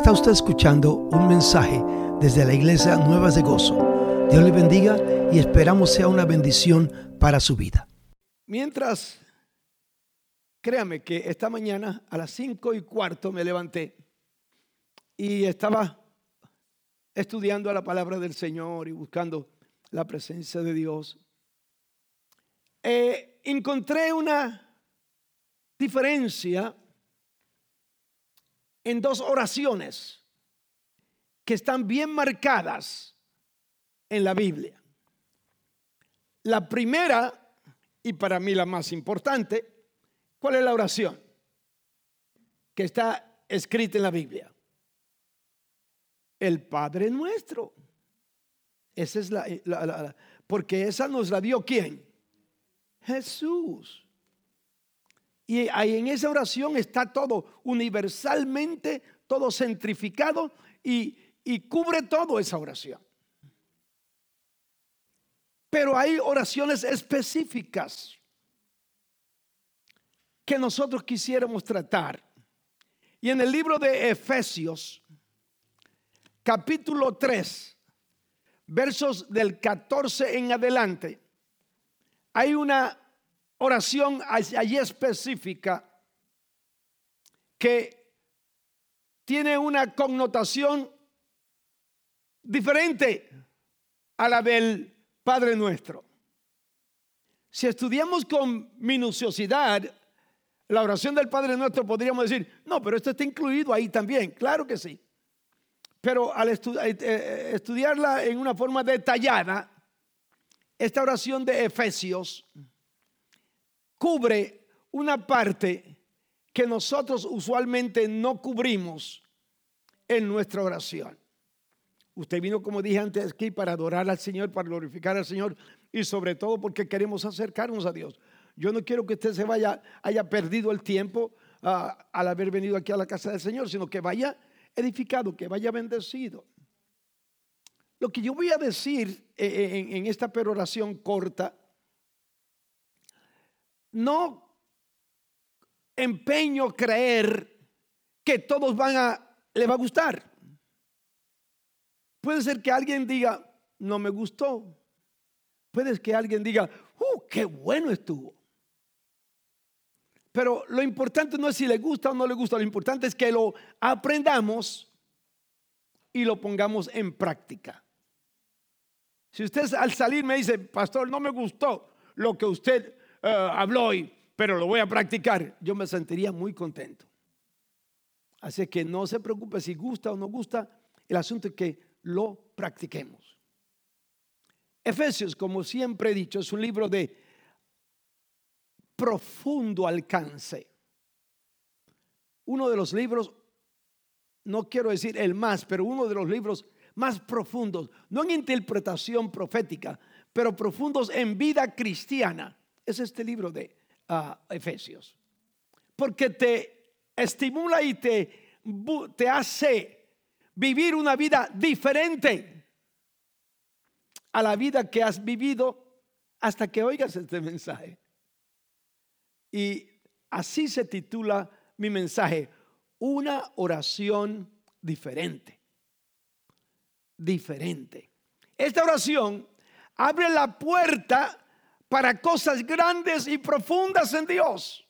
Está usted escuchando un mensaje desde la iglesia Nuevas de Gozo. Dios le bendiga y esperamos sea una bendición para su vida. Mientras, créame que esta mañana a las cinco y cuarto me levanté y estaba estudiando la palabra del Señor y buscando la presencia de Dios. Eh, encontré una diferencia en dos oraciones que están bien marcadas en la Biblia. La primera, y para mí la más importante, ¿cuál es la oración? Que está escrita en la Biblia. El Padre nuestro. Esa es la, porque esa nos la dio quién? Jesús. Y ahí en esa oración está todo universalmente, todo centrificado y, y cubre todo esa oración. Pero hay oraciones específicas que nosotros quisiéramos tratar. Y en el libro de Efesios, capítulo 3, versos del 14 en adelante, hay una oración allí específica que tiene una connotación diferente a la del Padre Nuestro. Si estudiamos con minuciosidad la oración del Padre Nuestro, podríamos decir, no, pero esto está incluido ahí también, claro que sí. Pero al eh, eh, estudiarla en una forma detallada, esta oración de Efesios, cubre una parte que nosotros usualmente no cubrimos en nuestra oración. Usted vino, como dije antes, aquí para adorar al Señor, para glorificar al Señor y sobre todo porque queremos acercarnos a Dios. Yo no quiero que usted se vaya, haya perdido el tiempo ah, al haber venido aquí a la casa del Señor, sino que vaya edificado, que vaya bendecido. Lo que yo voy a decir eh, eh, en, en esta peroración corta no empeño creer que todos van a, le va a gustar. Puede ser que alguien diga, no me gustó. Puede que alguien diga, uh, qué bueno estuvo. Pero lo importante no es si le gusta o no le gusta, lo importante es que lo aprendamos y lo pongamos en práctica. Si usted al salir me dice, pastor, no me gustó lo que usted uh, habló hoy, pero lo voy a practicar, yo me sentiría muy contento. Así que no se preocupe si gusta o no gusta, el asunto es que lo practiquemos. Efesios, como siempre he dicho, es un libro de profundo alcance. Uno de los libros, no quiero decir el más, pero uno de los libros más profundos, no en interpretación profética, pero profundos en vida cristiana es este libro de ah, Efesios. Porque te estimula y te, te hace vivir una vida diferente a la vida que has vivido hasta que oigas este mensaje. Y así se titula mi mensaje, una oración diferente. Diferente. Esta oración abre la puerta para cosas grandes y profundas en Dios.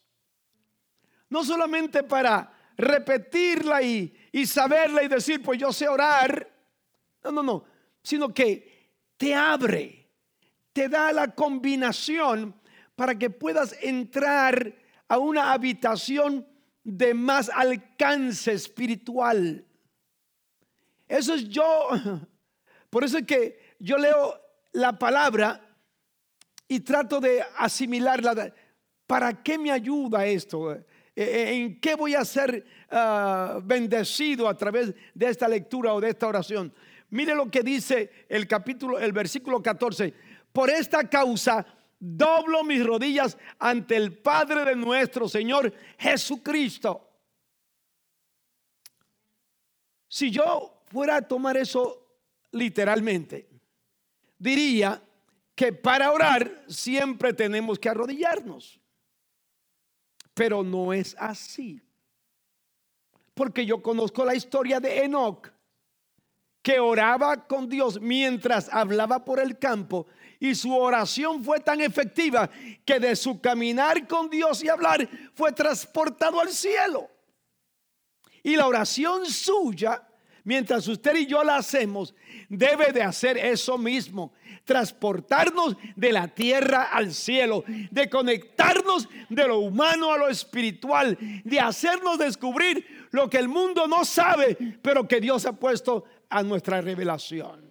No solamente para repetirla y, saberla y decir, pues yo sé orar. No, no, no. Sino que te abre, te da la combinación para que puedas entrar a una habitación de más alcance espiritual. Eso es yo. Por eso es que yo leo la palabra y trato de asimilarla. ¿Para qué me ayuda esto? Eh, eh, ¿En qué voy a ser ah, bendecido a través de esta lectura o de esta oración? Mire lo que dice el capítulo, el versículo 14. Por esta causa doblo mis rodillas ante el Padre de nuestro Señor Jesucristo. Si yo fuera a tomar eso literalmente, diría que para orar siempre tenemos que arrodillarnos. Pero no es así. porque yo conozco la historia de Enoch, que oraba con Dios mientras hablaba por el campo y su oración fue tan efectiva que de su caminar con Dios y hablar fue transportado al cielo. Y la oración suya, mientras usted y yo la hacemos, debe de hacer eso mismo, transportarnos de la tierra al cielo, de conectarnos de lo humano a lo espiritual, de hacernos descubrir lo que el mundo no sabe, pero que Dios ha puesto a nuestra revelación.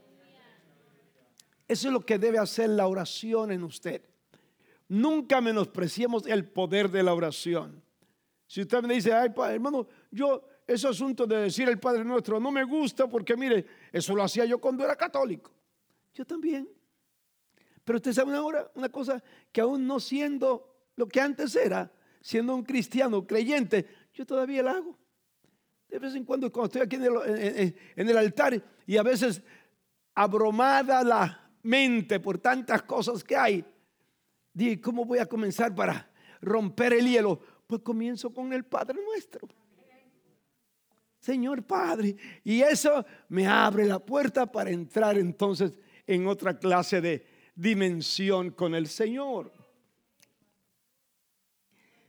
Eso es lo que debe hacer la oración en usted. Nunca menospreciemos el poder de la oración. Si usted me dice, ay, hermano, yo ese asunto de decir el Padre Nuestro no me gusta porque mire, eso lo hacía yo cuando era católico. Yo también. Pero usted sabe una, una cosa que aún no siendo lo que antes era, siendo un cristiano creyente, yo todavía la hago. De vez en cuando, cuando estoy aquí en el, en el altar y a veces abromada la mente por tantas cosas que hay, dije, ¿cómo voy a comenzar para romper el hielo? Pues comienzo con el Padre nuestro. Señor Padre. Y eso me abre la puerta para entrar entonces en otra clase de dimensión con el Señor.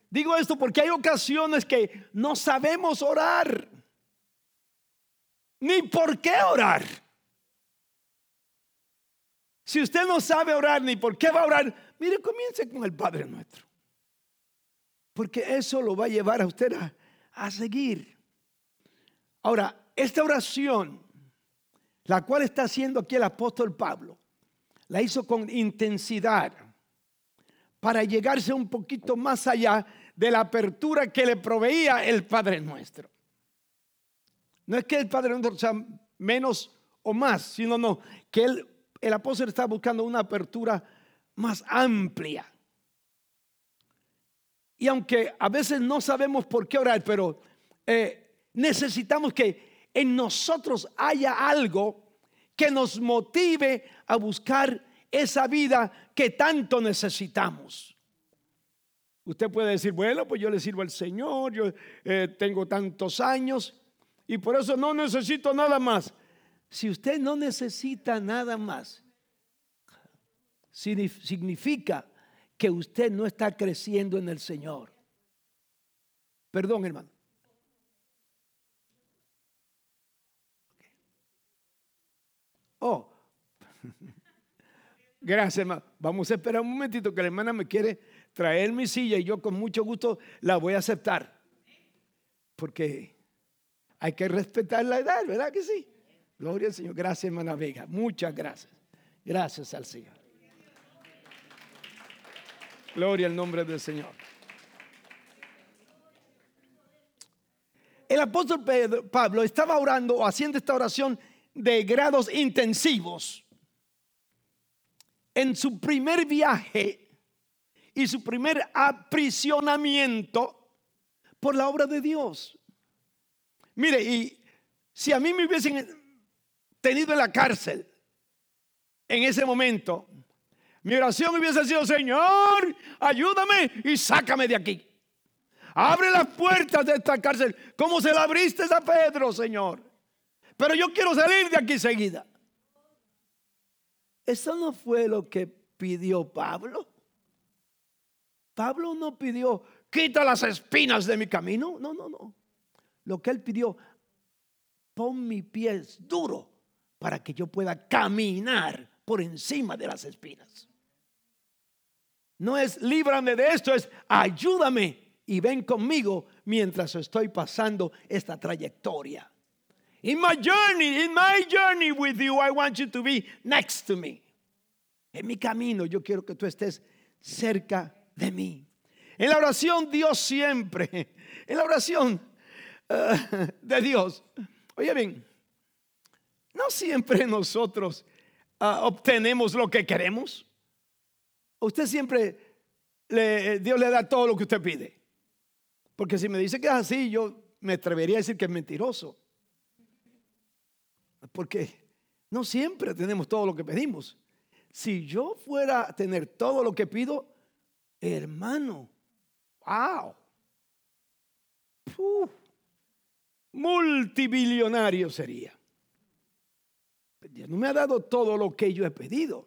Digo esto porque hay ocasiones que no sabemos orar, ni por qué orar. Si usted no sabe orar ni por qué va a orar, mire, comience con el Padre nuestro. Porque eso lo va a llevar a usted a, a seguir. Ahora, esta oración, la cual está haciendo aquí el apóstol Pablo, la hizo con intensidad para llegarse un poquito más allá de la apertura que le proveía el Padre nuestro. No es que el Padre nuestro sea menos o más, sino no, que el apóstol está buscando una apertura más amplia. Y aunque a veces no sabemos por qué orar, pero eh, necesitamos que en nosotros haya algo que nos motive a buscar esa vida que tanto necesitamos. Usted puede decir, bueno, pues yo le sirvo al Señor, yo eh, tengo tantos años y por eso no necesito nada más. Si usted no necesita nada más, significa que usted no está creciendo en el Señor. Perdón, hermano. Oh, gracias, hermano. Vamos a esperar un momentito que la hermana me quiere traer mi silla y yo con mucho gusto la voy a aceptar. Porque hay que respetar la edad, ¿verdad que sí? Gloria al Señor. Gracias, hermana Vega. Muchas gracias. Gracias al Señor. Gloria al nombre del Señor. El apóstol Pablo estaba orando o haciendo esta oración de grados intensivos en su primer viaje y su primer aprisionamiento por la obra de Dios. Mire, y si a mí me hubiesen tenido en la cárcel en ese momento, mi oración hubiese sido, Señor, ayúdame y sácame de aquí. Abre las puertas de esta cárcel como se la abriste a Pedro, Señor. Pero yo quiero salir de aquí seguida. Eso no fue lo que pidió Pablo. Pablo no pidió, quita las espinas de mi camino. No, no, no. Lo que él pidió, pon mi pies duro para que yo pueda caminar por encima de las espinas. No es líbrame de esto, es ayúdame y ven conmigo mientras estoy pasando esta trayectoria. In my journey, in my journey with you, I want you to be next to me. En mi camino yo quiero que tú estés cerca de mí. En la oración Dios siempre, en la oración uh, de Dios. Oye bien, no siempre nosotros uh, obtenemos lo que queremos. Usted siempre, le, Dios le da todo lo que usted pide. Porque si me dice que es así, yo me atrevería a decir que es mentiroso. Porque no siempre tenemos todo lo que pedimos. Si yo fuera a tener todo lo que pido, hermano, wow. multibillonario sería. Dios no me ha dado todo lo que yo he pedido,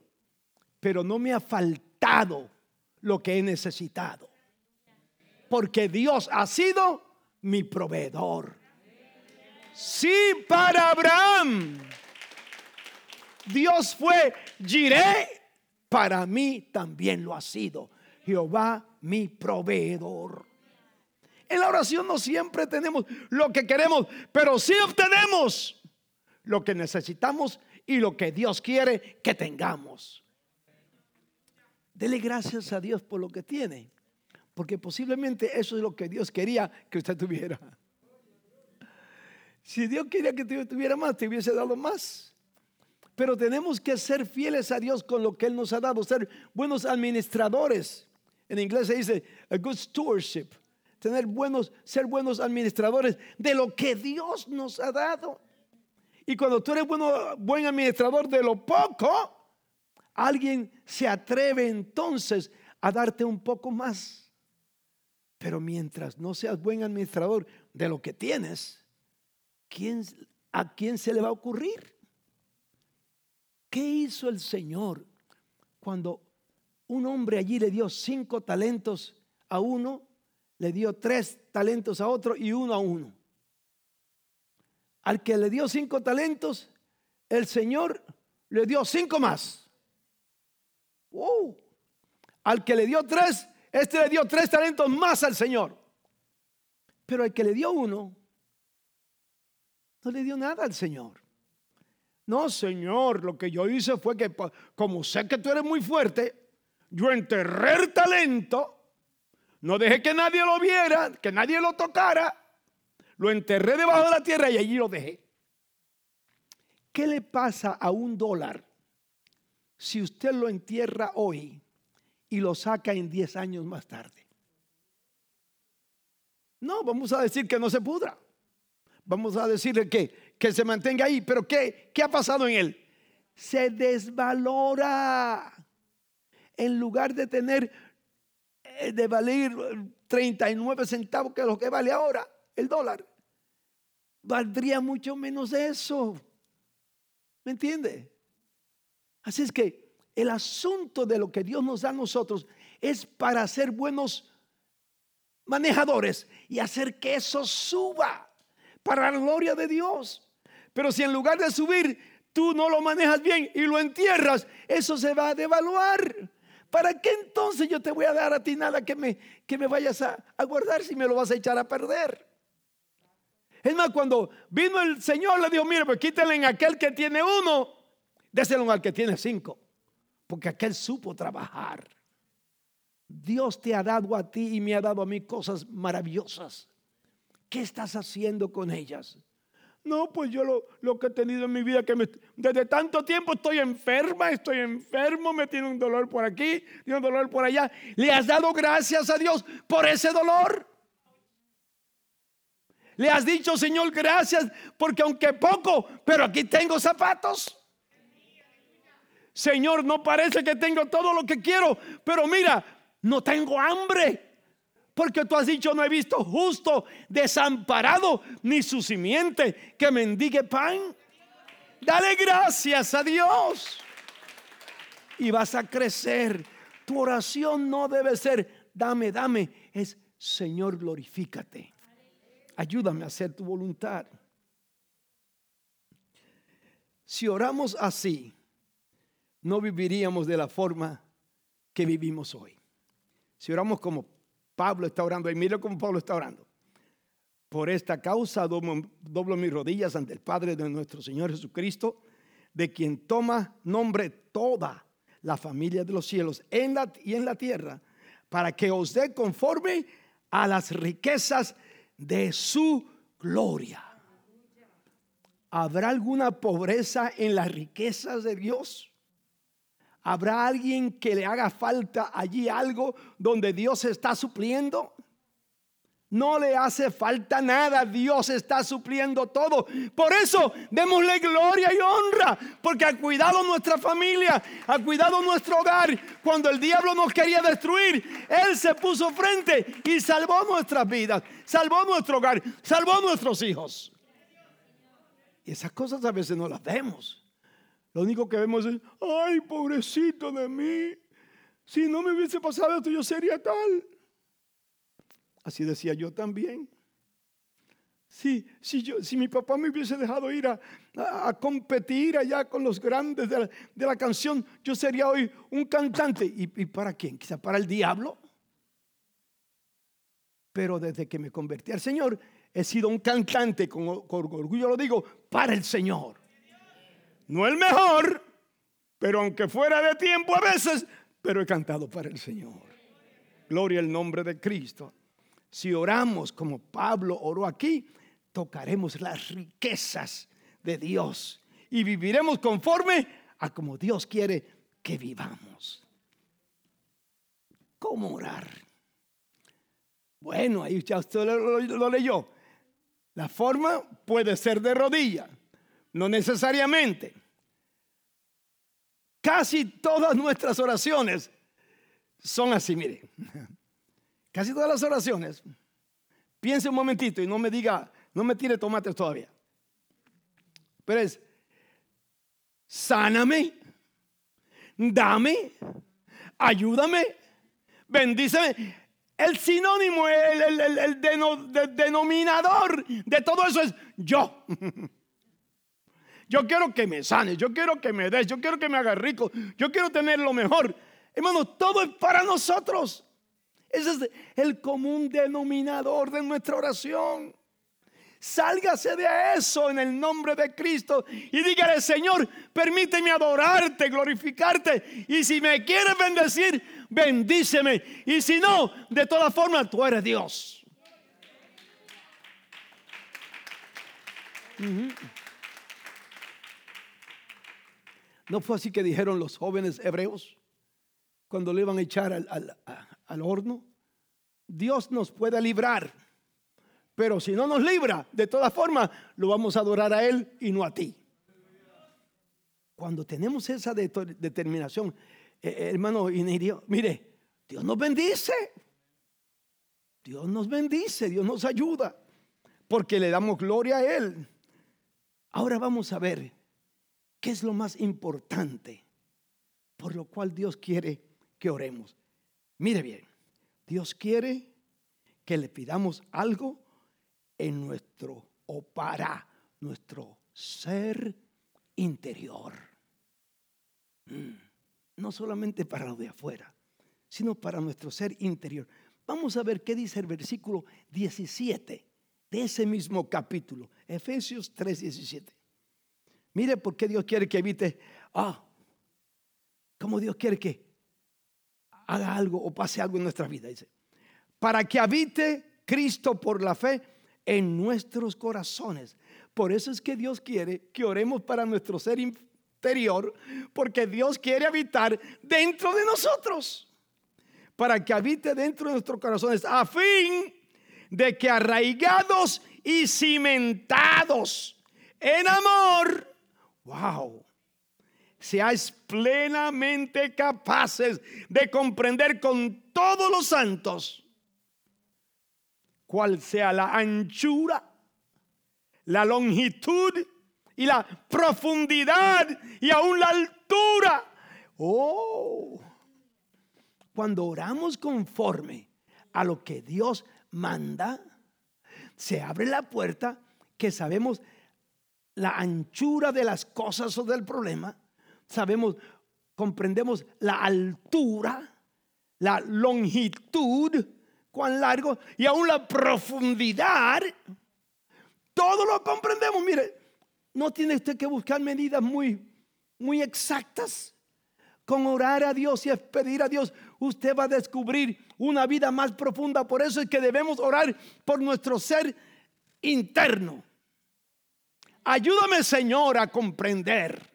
pero no me ha faltado lo que he necesitado. Porque Dios ha sido mi proveedor. Sí, para Abraham. Dios fue Jiré, para mí también lo ha sido. Jehová mi proveedor. En la oración no siempre tenemos lo que queremos, pero sí obtenemos lo que necesitamos y lo que Dios quiere que tengamos. Dele gracias a Dios por lo que tiene, porque posiblemente eso es lo que Dios quería que usted tuviera. Si Dios quería que tuviera más, te hubiese dado más. Pero tenemos que ser fieles a Dios con lo que Él nos ha dado, ser buenos administradores. En inglés se dice a good stewardship, tener buenos, ser buenos administradores de lo que Dios nos ha dado. Y cuando tú eres bueno, buen administrador de lo poco, alguien se atreve entonces a darte un poco más. Pero mientras no seas buen administrador de lo que tienes, ¿quién, ¿a quién se le va a ocurrir? ¿Qué hizo el Señor cuando un hombre allí le dio cinco talentos a uno, le dio tres talentos a otro y uno a uno? Al que le dio cinco talentos, el Señor le dio cinco más. Al que le dio tres, este le dio tres talentos más al Señor. Pero al que le dio uno, no le dio nada al Señor. No, Señor, lo que yo hice fue que, como sé que tú eres muy fuerte, yo enterré el talento, no dejé que nadie lo viera, que nadie lo tocara, lo enterré debajo de la tierra y allí lo dejé. ¿Qué le pasa a un dólar si usted lo entierra hoy y lo saca en 10 años más tarde? No, vamos a decir que no se pudra. Vamos a decirle que, que se mantenga ahí. Pero ¿qué, ¿qué ha pasado en él? Se desvalora. En lugar de tener, eh, de valer 39 centavos, que es lo que vale ahora, el dólar, valdría mucho menos eso. ¿Me entiende? Así es que el asunto de lo que Dios nos da a nosotros es para ser buenos manejadores y hacer que eso suba para la gloria de Dios. Pero si en lugar de subir tú no lo manejas bien y lo entierras, eso se va a devaluar. ¿Para qué entonces yo te voy a dar a ti nada que me, que me vayas a, guardar si me lo vas a echar a perder? Es más, cuando vino el Señor le dijo, mire, pues quítenle en aquel que tiene uno, déselo al que tiene cinco, porque aquel supo trabajar. Dios te ha dado a ti y me ha dado a mí cosas maravillosas. ¿Qué estás haciendo con ellas? No, pues yo lo, que he tenido en mi vida, que desde tanto tiempo estoy enferma, estoy enfermo, me tiene un dolor por aquí, tiene un dolor por allá. ¿Le has dado gracias a Dios por ese dolor? Le has dicho, Señor, gracias, porque aunque poco, pero aquí tengo zapatos. Señor, no parece que tengo todo lo que quiero, pero mira, no tengo hambre. Porque tú has dicho, no he visto justo desamparado ni su simiente que mendigue pan. Dale gracias a Dios. Y vas a crecer. Tu oración no debe ser, dame, dame. Es, Señor, glorifícate ayúdame a hacer tu voluntad. Si oramos así, no viviríamos de la forma que vivimos hoy. Si oramos como Pablo está orando, y mira cómo Pablo está orando. Por esta causa doblo, mis rodillas ante el Padre de nuestro Señor Jesucristo, de quien toma nombre toda la familia de los cielos y en la tierra, para que os dé conforme a las riquezas de su gloria. ¿Habrá alguna pobreza en las riquezas de Dios? ¿Habrá alguien que le haga falta allí algo donde Dios está supliendo? No le hace falta nada. Dios está supliendo todo. Por eso démosle gloria y honra. Porque ha cuidado nuestra familia. Ha cuidado nuestro hogar. Cuando el diablo nos quería destruir. Él se puso frente y salvó nuestras vidas. Salvó nuestro hogar. Salvó nuestros hijos. Y esas cosas a veces no las vemos. Lo único que vemos es, ay, pobrecito de mí. Si no me hubiese pasado esto, yo sería tal. Así decía yo también. Si, si, yo, si mi papá me hubiese dejado ir a, a, competir allá con los grandes de la, de la, canción, yo sería hoy un cantante. ¿Y, ¿Y para quién? Quizá para el diablo. Pero desde que me convertí al Señor, he sido un cantante, con, con orgullo lo digo, para el Señor. No el mejor, pero aunque fuera de tiempo a veces, pero he cantado para el Señor. Gloria al nombre de Cristo. Si oramos como Pablo oró aquí, tocaremos las riquezas de Dios y viviremos conforme a como Dios quiere que vivamos. ¿Cómo orar? Bueno, ahí ya usted lo, lo, leyó. La forma puede ser de rodilla, no necesariamente. Casi todas nuestras oraciones son así, mire. Casi todas las oraciones. Piense un momentito y no me diga, no me tire tomates todavía. Pero es, sáname, dame, ayúdame, bendíceme. El sinónimo, el, el, el denominador de todo eso es yo. Yo quiero que me sane, yo quiero que me des, yo quiero que me haga rico, yo quiero tener lo mejor. Hermano, todo es para nosotros. Ese es el común denominador de nuestra oración. Sálgase de eso en el nombre de Cristo y dígale, Señor, permíteme adorarte, glorificarte. Y si me quieres bendecir, bendíceme. Y si no, de todas formas, tú eres Dios. ¿No fue así que dijeron los jóvenes hebreos cuando le iban a echar al, al, al horno, Dios nos puede librar. Pero si no nos libra, de todas formas, lo vamos a adorar a Él y no a ti. Cuando tenemos esa determinación, eh, eh, hermano Inirio, mire, Dios nos bendice. Dios nos bendice, Dios nos ayuda, porque le damos gloria a Él. Ahora vamos a ver qué es lo más importante por lo cual Dios quiere que oremos. Mire bien, Dios quiere que le pidamos algo en nuestro o para nuestro ser interior. Mm, no solamente para lo de afuera, sino para nuestro ser interior. Vamos a ver qué dice el versículo 17 de ese mismo capítulo, Efesios 3:17. Mire por qué Dios quiere que evite, ah, cómo Dios quiere que haga algo o pase algo en nuestra vida. Dice, para que habite Cristo por la fe en nuestros corazones. Por eso es que Dios quiere que oremos para nuestro ser interior, porque Dios quiere habitar dentro de nosotros. Para que habite dentro de nuestros corazones, a fin de que arraigados y cimentados en amor, wow, seáis plenamente capaces de comprender con todos los santos cuál sea la anchura, la longitud y la profundidad y aún la altura. Oh, cuando oramos conforme a lo que Dios manda, se abre la puerta que sabemos la anchura de las cosas o del problema sabemos, comprendemos la altura, la longitud, cuán largo y aún la profundidad. Todo lo comprendemos. Mire, no tiene usted que buscar medidas muy, muy exactas. Con orar a Dios y pedir a Dios, usted va a descubrir una vida más profunda. Por eso es que debemos orar por nuestro ser interno. Ayúdame, Señor, a comprender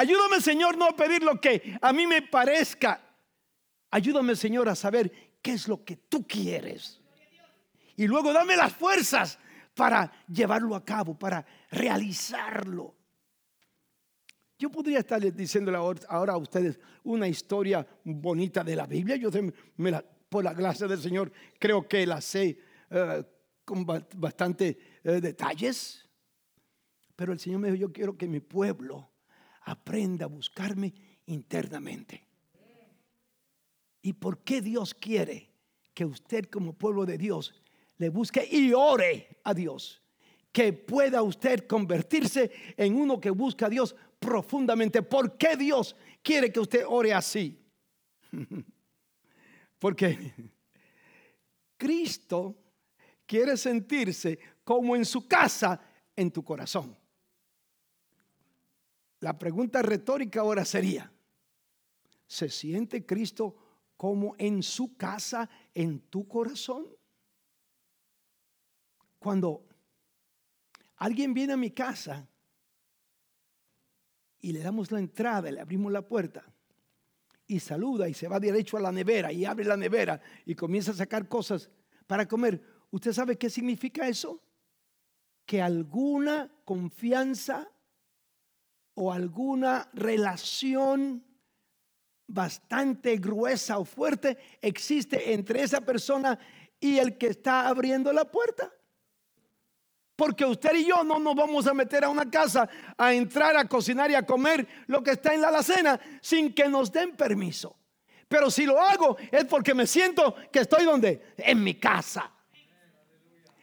Ayúdame, Señor, no a pedir lo que a mí me parezca. Ayúdame, Señor, a saber qué es lo que tú quieres. Y luego dame las fuerzas para llevarlo a cabo, para realizarlo. Yo podría estarles diciendo ahora a ustedes una historia bonita de la Biblia. Yo por la gracia del Señor creo que la sé eh, con bastante eh, detalles. Pero el Señor me dijo, yo quiero que mi pueblo aprenda a buscarme internamente. ¿Y por qué Dios quiere que usted como pueblo de Dios le busque y ore a Dios? Que pueda usted convertirse en uno que busca a Dios profundamente. ¿Por qué Dios quiere que usted ore así? Porque Cristo quiere sentirse como en su casa, en tu corazón. La pregunta retórica ahora sería, ¿se siente Cristo como en su casa, en tu corazón? Cuando alguien viene a mi casa y le damos la entrada, le abrimos la puerta y saluda y se va derecho a la nevera y abre la nevera y comienza a sacar cosas para comer, ¿usted sabe qué significa eso? Que alguna confianza o alguna relación bastante gruesa o fuerte existe entre esa persona y el que está abriendo la puerta. Porque usted y yo no nos vamos a meter a una casa a entrar a cocinar y a comer lo que está en la alacena sin que nos den permiso. Pero si lo hago es porque me siento que estoy donde? En mi casa.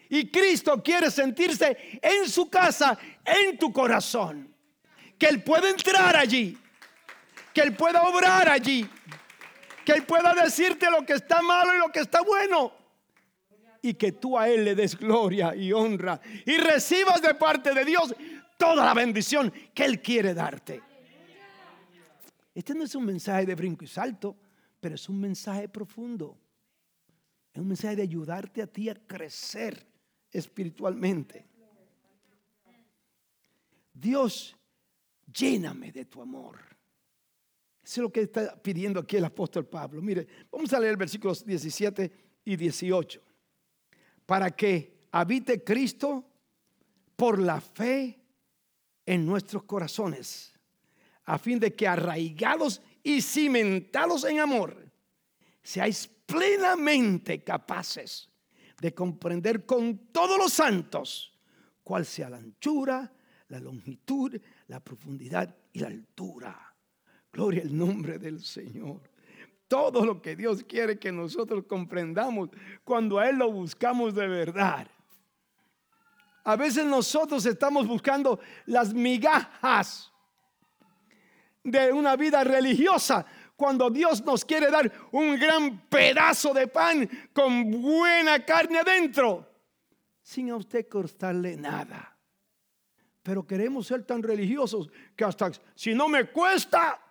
Y Cristo quiere sentirse en su casa, en tu corazón. Que Él puede entrar allí que Él pueda obrar allí, que Él pueda decirte lo que está malo y lo que está bueno. Y que tú a Él le des gloria y honra y recibas de parte de Dios toda la bendición que Él quiere darte. Este no es un mensaje de brinco y salto, pero es un mensaje profundo. Es un mensaje de ayudarte a ti a crecer espiritualmente. Dios, lléname de tu amor. Eso es lo que está pidiendo aquí el apóstol Pablo. Mire, vamos a leer versículos 17 y 18. Para que habite Cristo por la fe en nuestros corazones, a fin de que arraigados y cimentados en amor, seáis plenamente capaces de comprender con todos los santos cuál sea la anchura, la longitud, la profundidad y la altura Gloria al nombre del Señor. Todo lo que Dios quiere que nosotros comprendamos cuando a Él lo buscamos de verdad. A veces nosotros estamos buscando las migajas de una vida religiosa cuando Dios nos quiere dar un gran pedazo de pan con buena carne adentro, sin a usted costarle nada. Pero queremos ser tan religiosos que hasta si no me cuesta,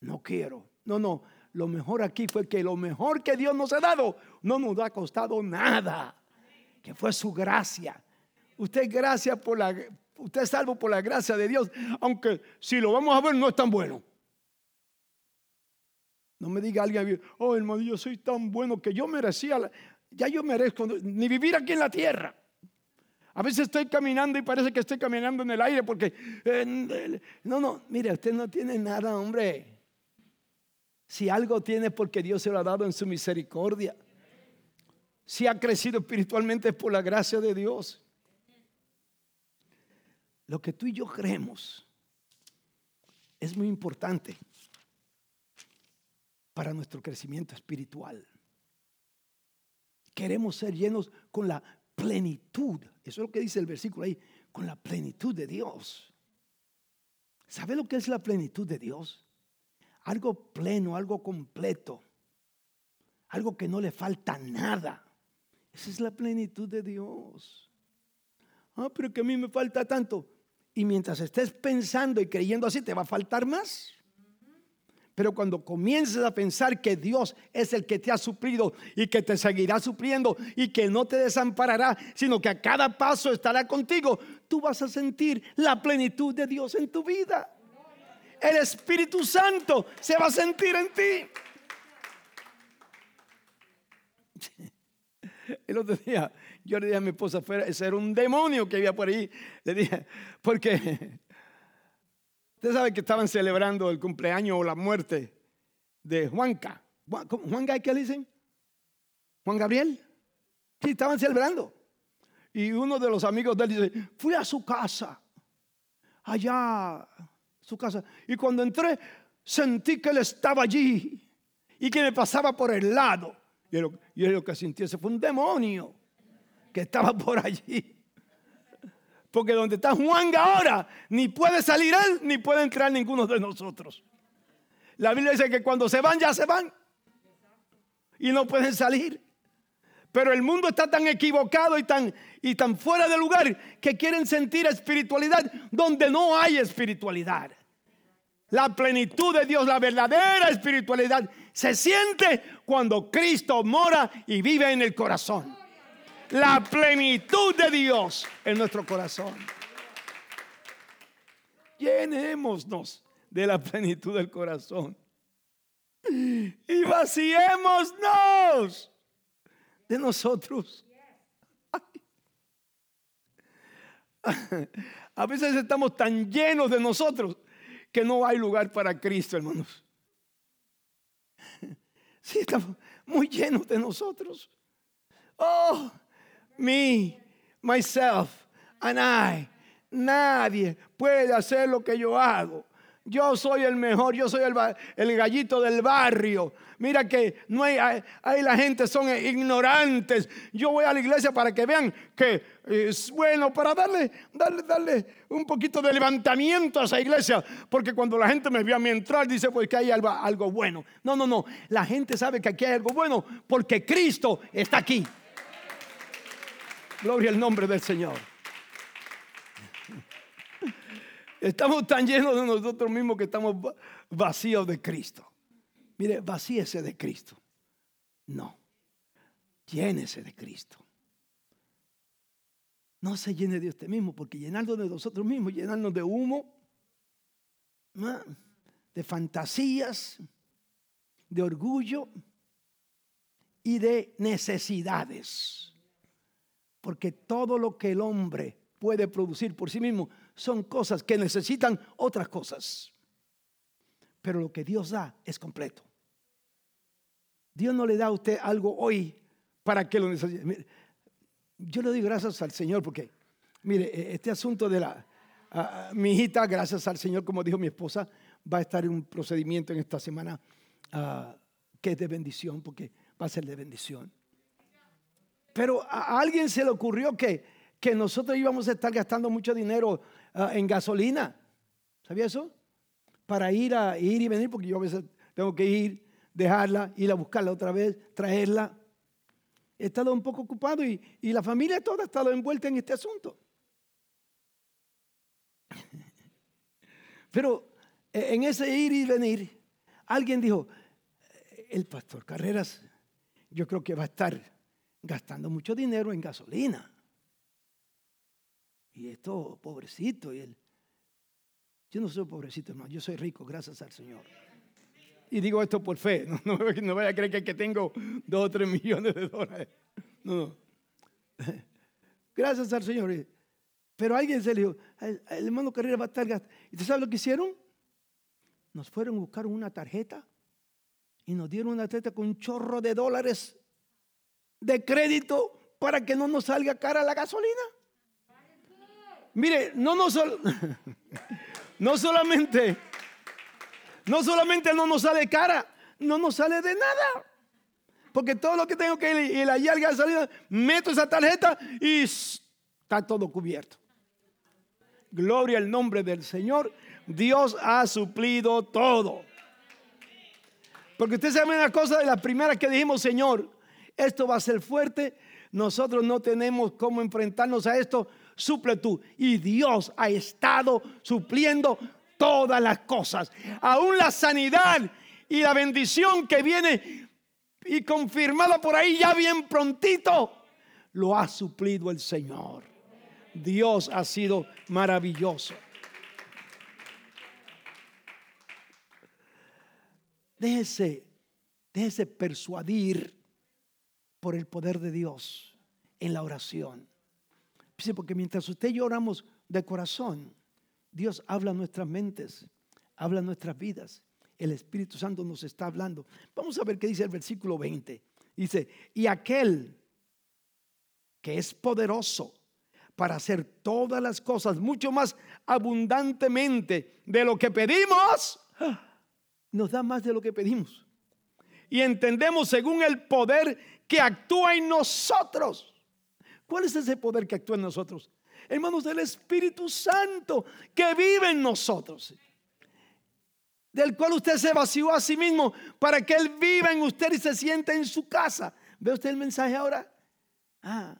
no quiero. No, no. Lo mejor aquí fue que lo mejor que Dios nos ha dado no nos ha costado nada. Que fue su gracia. Usted gracia por la usted es salvo por la gracia de Dios, aunque si lo vamos a ver no es tan bueno. No me diga alguien, oh hermano, yo soy tan bueno que yo merecía, ya yo merezco ni vivir aquí en la tierra. A veces estoy caminando y parece que estoy caminando en el aire porque, no, no, mire, usted no tiene nada, hombre. Si algo tiene porque Dios se lo ha dado en su misericordia. Si ha crecido espiritualmente es por la gracia de Dios. Lo que tú y yo creemos es muy importante para nuestro crecimiento espiritual. Queremos ser llenos con la plenitud. Eso es lo que dice el versículo ahí, con la plenitud de Dios. ¿Sabe lo que es la plenitud de Dios? algo pleno, algo completo, algo que no le falta nada. Esa es la plenitud de Dios. Ah, pero que a mí me falta tanto. Y mientras estés pensando y creyendo así, te va a faltar más. Pero cuando comiences a pensar que Dios es el que te ha suplido y que te seguirá supliendo y que no te desamparará, sino que a cada paso estará contigo, tú vas a sentir la plenitud de Dios en tu vida el Espíritu Santo se va a sentir en ti. El otro día, yo le dije a mi esposa, ese era un demonio que había por ahí. Le dije, porque usted sabe que estaban celebrando el cumpleaños o la muerte de Juanca. ¿Juanca qué le dicen? ¿Juan Gabriel? Sí, estaban celebrando. Y uno de los amigos de él dice, fui a su casa, allá, su casa. Y cuando entré, sentí que él estaba allí y que me pasaba por el lado. Y él, lo que sintió ese fue un demonio que estaba por allí. Porque donde está Juan ahora, ni puede salir él, ni puede entrar ninguno de nosotros. La Biblia dice que cuando se van, ya se van. Y no pueden salir. Pero el mundo está tan equivocado y tan, y tan fuera de lugar que quieren sentir espiritualidad donde no hay espiritualidad. La plenitud de Dios, la verdadera espiritualidad, se siente cuando Cristo mora y vive en el corazón. La plenitud de Dios en nuestro corazón. Llenémonos de la plenitud del corazón. Y vaciémonos de nosotros. A veces estamos tan llenos de nosotros que no hay lugar para Cristo, hermanos. Sí, estamos muy llenos de nosotros. Oh, me, myself, and I. Nadie puede hacer lo que yo hago. Yo soy el mejor, yo soy el, gallito del barrio. Mira que no hay, hay, la gente son ignorantes. Yo voy a la iglesia para que vean que es bueno, para darle, darle, darle un poquito de levantamiento a esa iglesia. Porque cuando la gente me ve a mí entrar, dice pues que hay algo, algo bueno. No, no, no. La gente sabe que aquí hay algo bueno porque Cristo está aquí. Gloria al nombre del Señor. Estamos tan llenos de nosotros mismos que estamos vacíos de Cristo. Mire, vacíese de Cristo. No, llénese de Cristo. No se llene de usted mismo, porque llenarnos de nosotros mismos, llenarnos de humo, de fantasías, de orgullo y de necesidades. Porque todo lo que el hombre puede producir por sí mismo son cosas que necesitan otras cosas. Pero lo que Dios da es completo. Dios no le da a usted algo hoy para que lo necesite. Yo le doy gracias al Señor porque, mire, e, este asunto de la, mi hijita, gracias al Señor, como dijo mi esposa, va a estar en un procedimiento en esta semana que es de bendición, porque va a ser de bendición. Pero a alguien se le ocurrió que, que nosotros íbamos a estar gastando mucho dinero Ah, en gasolina. ¿Sabía eso? Para ir a ir y venir, porque yo a veces tengo que ir, dejarla, ir a buscarla otra vez, traerla. He estado un poco ocupado y, y la familia toda ha estado envuelta en este asunto. Pero eh, en ese ir y venir, alguien dijo, el pastor Carreras, yo creo que va a estar gastando mucho dinero en gasolina. Y esto, pobrecito. Y él, yo no soy pobrecito, hermano, yo soy rico, gracias al Señor. Y digo esto por fe, no, no, vaya a creer que, que, tengo dos o tres millones de dólares. No, no. Gracias al Señor. Pero alguien se le dijo, el, hermano Carrera va a estar gastando. ¿Y tú sabes lo que hicieron? Nos fueron a buscar una tarjeta y nos dieron una tarjeta con un chorro de dólares de crédito para que no nos salga cara la gasolina. Mire, no, no, no solamente, no solamente no nos sale cara, no nos sale de nada. Porque todo lo que tengo que ir, ir allá al salida, meto esa tarjeta y está todo cubierto. Gloria al nombre del Señor. Dios ha suplido todo. Porque usted sabe una cosa de la primera que dijimos, Señor, esto va a ser fuerte. Nosotros no tenemos cómo enfrentarnos a esto suple tú. Y Dios ha estado supliendo todas las cosas. Aún la sanidad y la bendición que viene y confirmada por ahí ya bien prontito, lo ha suplido el Señor. Dios ha sido maravilloso. Déjese, déjese persuadir por el poder de Dios en la oración. Porque mientras usted y yo oramos de corazón, Dios habla nuestras mentes, habla nuestras vidas. El Espíritu Santo nos está hablando. Vamos a ver qué dice el versículo 20. Dice, y aquel que es poderoso para hacer todas las cosas mucho más abundantemente de lo que pedimos, nos da más de lo que pedimos. Y entendemos según el poder que actúa en nosotros. ¿Cuál es ese poder que actúa en nosotros? Hermanos, del Espíritu Santo que vive en nosotros. Del cual usted se vació a sí mismo para que Él viva en usted y se sienta en su casa. ¿Ve usted el mensaje ahora? Ah,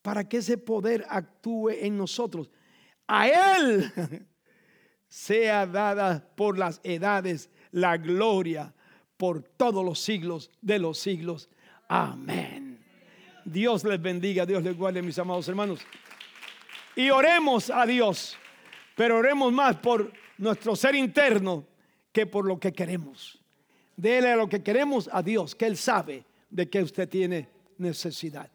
para que ese poder actúe en nosotros. A Él sea dada por las edades la gloria por todos los siglos de los siglos. Amén. Dios les bendiga, Dios les guarde, mis amados hermanos. Y oremos a Dios, pero oremos más por nuestro ser interno que por lo que queremos. Dele lo que queremos a Dios, que Él sabe de que usted tiene necesidad.